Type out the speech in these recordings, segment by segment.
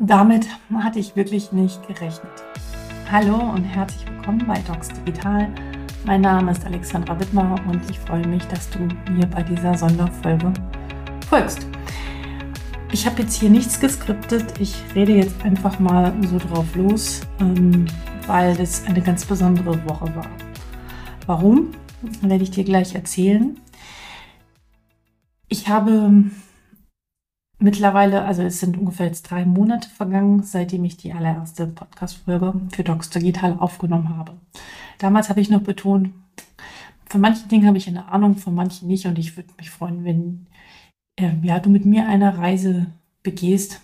damit hatte ich wirklich nicht gerechnet. Hallo und herzlich willkommen bei Docs Digital. Mein Name ist Alexandra Wittmer und ich freue mich, dass du mir bei dieser Sonderfolge folgst. Ich habe jetzt hier nichts geskriptet. Ich rede jetzt einfach mal so drauf los, ähm, weil das eine ganz besondere Woche war. Warum? Werde ich dir gleich erzählen. Ich habe mittlerweile, also es sind ungefähr jetzt drei Monate vergangen, seitdem ich die allererste Podcast-Folge für Docs Digital aufgenommen habe. Damals habe ich noch betont, von manchen Dingen habe ich eine Ahnung, von manchen nicht und ich würde mich freuen, wenn äh, ja, du mit mir eine Reise begehst,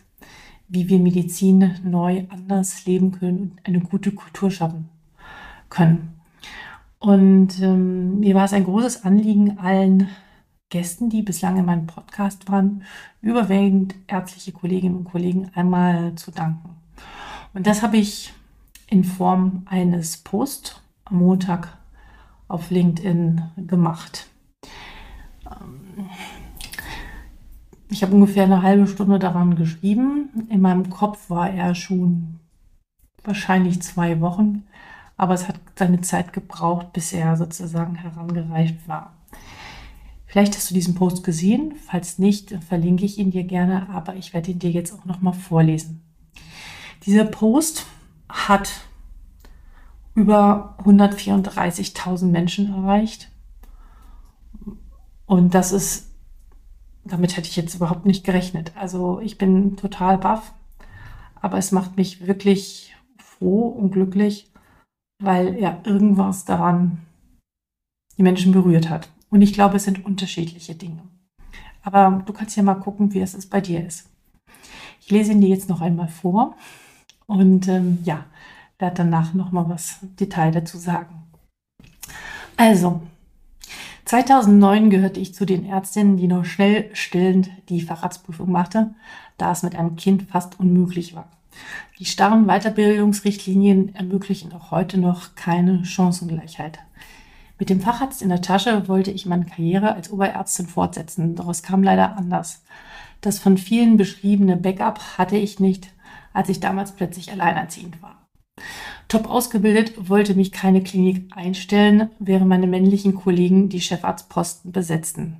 wie wir Medizin neu anders leben können und eine gute Kultur schaffen können. Und ähm, mir war es ein großes Anliegen, allen Gästen, die bislang in meinem Podcast waren, überwiegend ärztliche Kolleginnen und Kollegen einmal zu danken. Und das habe ich in Form eines Posts am Montag auf LinkedIn gemacht. Ähm, ich habe ungefähr eine halbe Stunde daran geschrieben. In meinem Kopf war er schon wahrscheinlich zwei Wochen, aber es hat seine Zeit gebraucht, bis er sozusagen herangereift war. Vielleicht hast du diesen Post gesehen. Falls nicht, verlinke ich ihn dir gerne, aber ich werde ihn dir jetzt auch nochmal vorlesen. Dieser Post hat über 134.000 Menschen erreicht. Und das ist, damit hätte ich jetzt überhaupt nicht gerechnet. Also ich bin total baff, aber es macht mich wirklich froh und glücklich, weil ja irgendwas daran die Menschen berührt hat. Und ich glaube, es sind unterschiedliche Dinge. Aber du kannst ja mal gucken, wie es bei dir ist. Ich lese ihn dir jetzt noch einmal vor und ähm, ja, werde danach noch mal was Detail dazu sagen. Also, 2009 gehörte ich zu den Ärztinnen, die noch schnell stillend die Facharztprüfung machte, da es mit einem Kind fast unmöglich war. Die starren Weiterbildungsrichtlinien ermöglichen auch heute noch keine Chancengleichheit. Mit dem Facharzt in der Tasche wollte ich meine Karriere als Oberärztin fortsetzen, doch es kam leider anders. Das von vielen beschriebene Backup hatte ich nicht, als ich damals plötzlich alleinerziehend war. Top ausgebildet wollte mich keine Klinik einstellen, während meine männlichen Kollegen die Chefarztposten besetzten.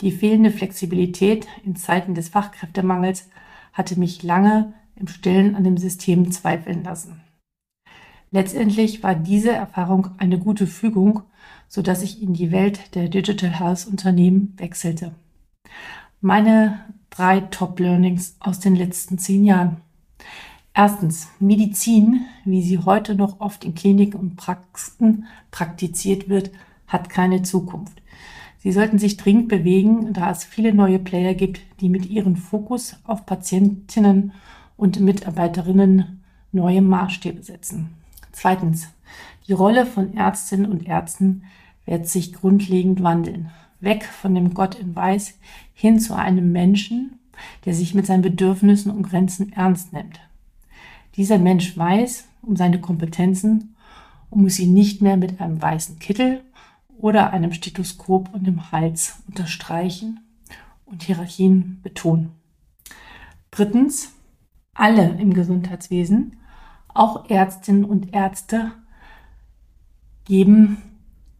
Die fehlende Flexibilität in Zeiten des Fachkräftemangels hatte mich lange im Stillen an dem System zweifeln lassen. Letztendlich war diese Erfahrung eine gute Fügung, so dass ich in die Welt der Digital Health Unternehmen wechselte. Meine drei Top Learnings aus den letzten zehn Jahren. Erstens, Medizin, wie sie heute noch oft in Kliniken und Praxen praktiziert wird, hat keine Zukunft. Sie sollten sich dringend bewegen, da es viele neue Player gibt, die mit ihrem Fokus auf Patientinnen und Mitarbeiterinnen neue Maßstäbe setzen. Zweitens, die Rolle von Ärztinnen und Ärzten wird sich grundlegend wandeln. Weg von dem Gott in Weiß hin zu einem Menschen, der sich mit seinen Bedürfnissen und Grenzen ernst nimmt. Dieser Mensch weiß um seine Kompetenzen und muss sie nicht mehr mit einem weißen Kittel oder einem Stethoskop und dem Hals unterstreichen und Hierarchien betonen. Drittens, alle im Gesundheitswesen auch Ärztinnen und Ärzte geben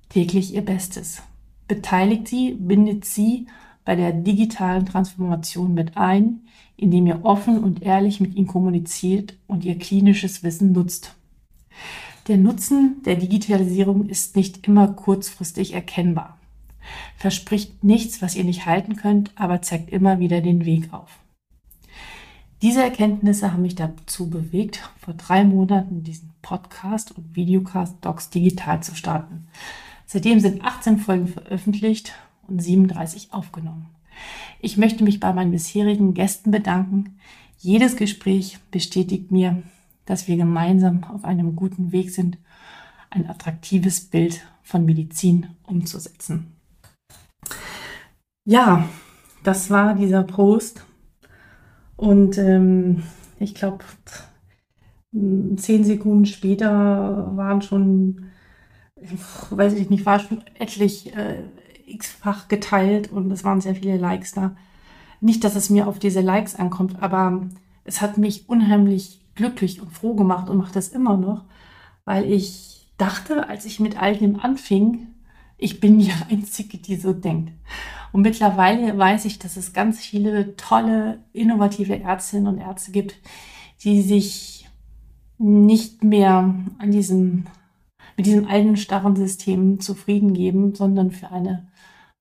täglich ihr Bestes. Beteiligt sie, bindet sie bei der digitalen Transformation mit ein, indem ihr offen und ehrlich mit ihnen kommuniziert und ihr klinisches Wissen nutzt. Der Nutzen der Digitalisierung ist nicht immer kurzfristig erkennbar. Verspricht nichts, was ihr nicht halten könnt, aber zeigt immer wieder den Weg auf. Diese Erkenntnisse haben mich dazu bewegt, vor drei Monaten diesen Podcast und Videocast Docs digital zu starten. Seitdem sind 18 Folgen veröffentlicht und 37 aufgenommen. Ich möchte mich bei meinen bisherigen Gästen bedanken. Jedes Gespräch bestätigt mir, dass wir gemeinsam auf einem guten Weg sind, ein attraktives Bild von Medizin umzusetzen. Ja, das war dieser Post und ähm, ich glaube, zehn Sekunden später waren schon, weiß ich nicht, war schon etlich äh, x-fach geteilt und es waren sehr viele Likes da. Nicht, dass es mir auf diese Likes ankommt, aber es hat mich unheimlich glücklich und froh gemacht und macht das immer noch, weil ich dachte, als ich mit all dem anfing, ich bin die Einzige, die so denkt. Und mittlerweile weiß ich, dass es ganz viele tolle, innovative Ärztinnen und Ärzte gibt, die sich nicht mehr an diesem, mit diesem alten, starren System zufrieden geben, sondern für eine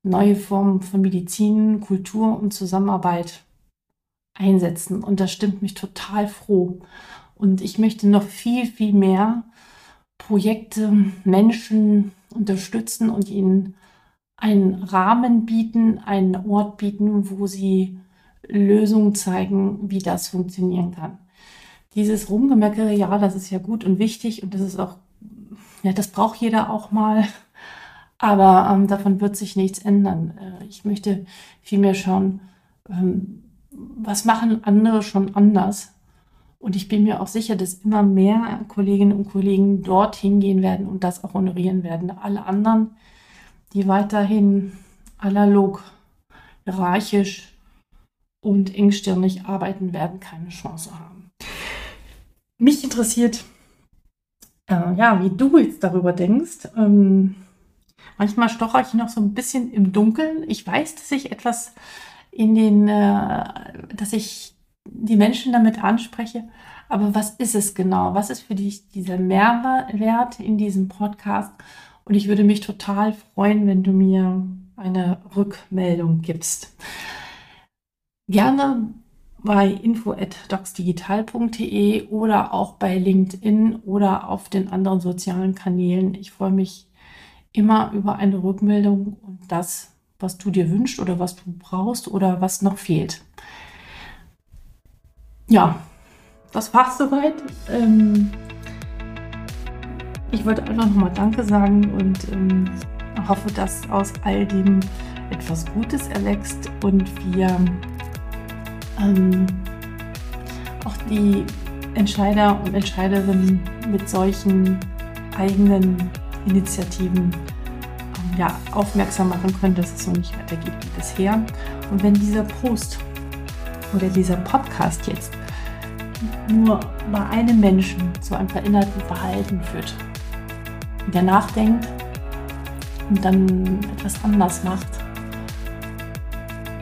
neue Form von Medizin, Kultur und Zusammenarbeit einsetzen. Und das stimmt mich total froh. Und ich möchte noch viel, viel mehr Projekte, Menschen unterstützen und ihnen einen Rahmen bieten, einen Ort bieten, wo sie Lösungen zeigen, wie das funktionieren kann. Dieses Rumgemeckere, ja, das ist ja gut und wichtig und das ist auch, ja, das braucht jeder auch mal. Aber ähm, davon wird sich nichts ändern. Äh, ich möchte vielmehr schauen, ähm, was machen andere schon anders? Und ich bin mir auch sicher, dass immer mehr Kolleginnen und Kollegen dorthin gehen werden und das auch honorieren werden. Alle anderen, die weiterhin analog, hierarchisch und engstirnig arbeiten, werden keine Chance haben. Mich interessiert, äh, ja, wie du jetzt darüber denkst. Ähm, manchmal stocher ich noch so ein bisschen im Dunkeln. Ich weiß, dass ich etwas in den, äh, dass ich die Menschen damit anspreche. Aber was ist es genau? Was ist für dich dieser Mehrwert in diesem Podcast? Und ich würde mich total freuen, wenn du mir eine Rückmeldung gibst. Gerne bei info@docsdigital.de oder auch bei LinkedIn oder auf den anderen sozialen Kanälen. Ich freue mich immer über eine Rückmeldung und das, was du dir wünschst oder was du brauchst oder was noch fehlt. Ja, das war's soweit. Ähm, ich wollte einfach nochmal Danke sagen und ähm, hoffe, dass aus all dem etwas Gutes erwächst und wir ähm, auch die Entscheider und Entscheiderinnen mit solchen eigenen Initiativen ähm, ja, aufmerksam machen können, dass es so nicht weitergeht wie bisher. Und wenn dieser Post oder dieser Podcast jetzt nur bei einem Menschen zu einem veränderten Verhalten führt, der nachdenkt und dann etwas anders macht,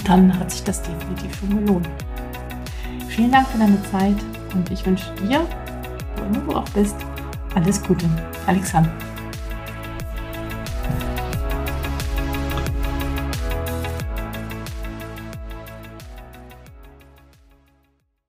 dann hat sich das definitiv schon gelohnt. Vielen Dank für deine Zeit und ich wünsche dir, wo immer du auch bist, alles Gute. Alexander.